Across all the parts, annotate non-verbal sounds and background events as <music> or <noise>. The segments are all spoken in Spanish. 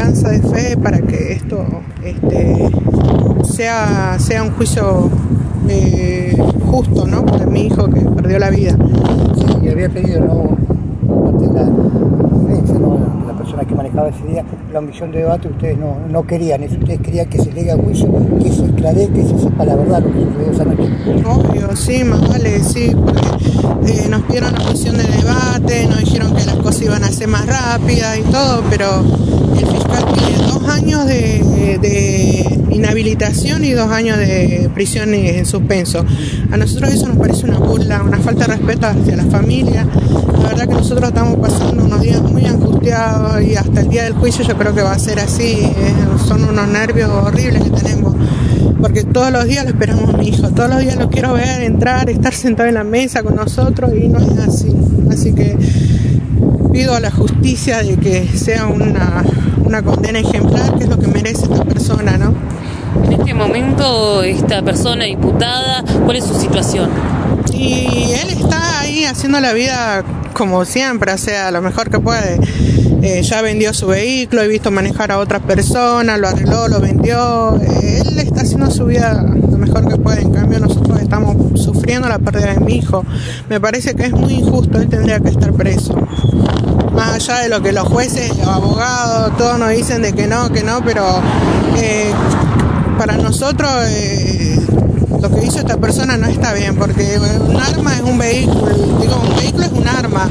esperanza de fe para que esto este, sea, sea un juicio eh, justo, ¿no? Por mi hijo que perdió la vida. Sí, y había pedido, ¿no? Parte de la, ¿no? la persona que manejaba ese día, la omisión de debate, ustedes no, no querían eso, ustedes querían que se llegue a juicio, que se esclarezca, que se sepa la verdad lo que sucedió esa noche. Obvio, sí, más vale, sí, porque eh, nos pidieron la omisión de debate, nos dijeron que las cosas iban a ser más rápidas y todo, pero el dos años de, de inhabilitación y dos años de prisión en suspenso. A nosotros eso nos parece una burla, una falta de respeto hacia la familia. La verdad que nosotros estamos pasando unos días muy angustiados y hasta el día del juicio yo creo que va a ser así. Eh, son unos nervios horribles que tenemos. Porque todos los días lo esperamos a mi hijo, todos los días lo quiero ver entrar, estar sentado en la mesa con nosotros y no es así. Así que pido a la justicia de que sea una, una condena ejemplar, que es lo que merece esta persona, ¿no? En este momento, esta persona imputada, ¿cuál es su situación? Y él está ahí haciendo la vida como siempre, o sea, lo mejor que puede. Eh, ya vendió su vehículo, he visto manejar a otras personas, lo arregló, lo vendió. Eh, él está haciendo su vida lo mejor que puede. En cambio, nosotros estamos sufriendo la pérdida de mi hijo. Me parece que es muy injusto, él tendría que estar preso. Más allá de lo que los jueces, los abogados, todos nos dicen de que no, que no, pero eh, para nosotros eh, lo que hizo esta persona no está bien, porque un arma es un vehículo, digo, un vehículo es un arma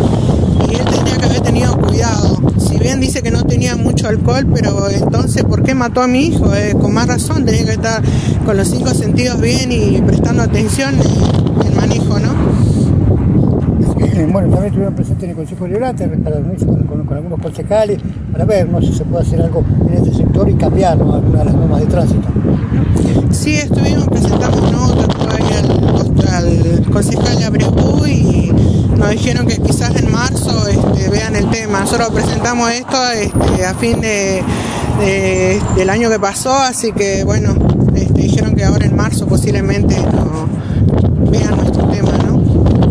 y él tendría que haber tenido cuidado. Si bien dice que no tenía mucho alcohol, pero entonces, ¿por qué mató a mi hijo? Eh, con más razón, tenía que estar con los cinco sentidos bien y prestando atención en el manejo, ¿no? Bueno, también estuvieron presentes en el Consejo Liberante con, con, con, algunos concejales para ver ¿no? si se puede hacer algo en este sector y cambiar algunas de las normas de tránsito. Sí, estuvimos presentando notas al, al concejal Abreu y nos dijeron que quizás en marzo este, vean el tema. Nosotros presentamos esto este, a fin de, de, del año que pasó, así que bueno, este, dijeron que ahora en marzo posiblemente vean nuestro tema, ¿no?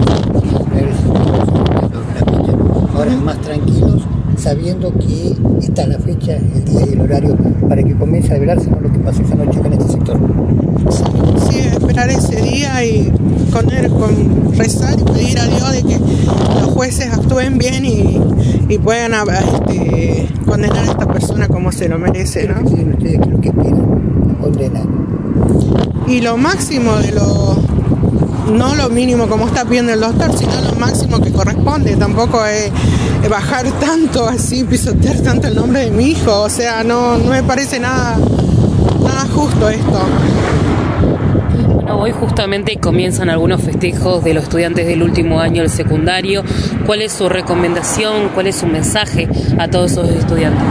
Más tranquilos, sabiendo que está la fecha, el día y el horario para que comience a velarse ¿no? lo que pasó esa noche en este sector. Sí, esperar ese día y con, con rezar y pedir a Dios de que los jueces actúen bien y, y puedan este, condenar a esta persona como se lo merece, ¿no? ¿Qué ustedes lo que? Condenar. Y lo máximo de lo no lo mínimo como está pidiendo el doctor, sino lo máximo que corresponde. Tampoco es, bajar tanto así, pisotear tanto el nombre de mi hijo. O sea, no, no me parece nada, nada justo esto. Bueno, hoy justamente comienzan algunos festejos de los estudiantes del último año del secundario. ¿Cuál es su recomendación? ¿Cuál es su mensaje a todos esos estudiantes?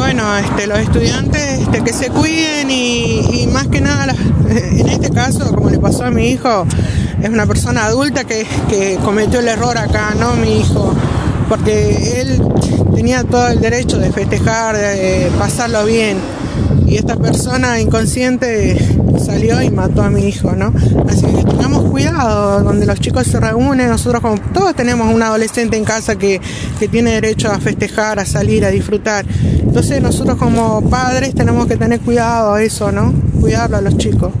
Bueno, este, los estudiantes este, que se cuiden y, y más que nada, <laughs> en este caso, como le pasó a mi hijo, es una persona adulta que, que cometió el error acá, no mi hijo, porque él tenía todo el derecho de festejar, de pasarlo bien. Y esta persona inconsciente salió y mató a mi hijo, ¿no? Así que tengamos cuidado, donde los chicos se reúnen, nosotros como todos tenemos un adolescente en casa que, que tiene derecho a festejar, a salir, a disfrutar. Entonces nosotros como padres tenemos que tener cuidado a eso, ¿no? Cuidarlo a los chicos.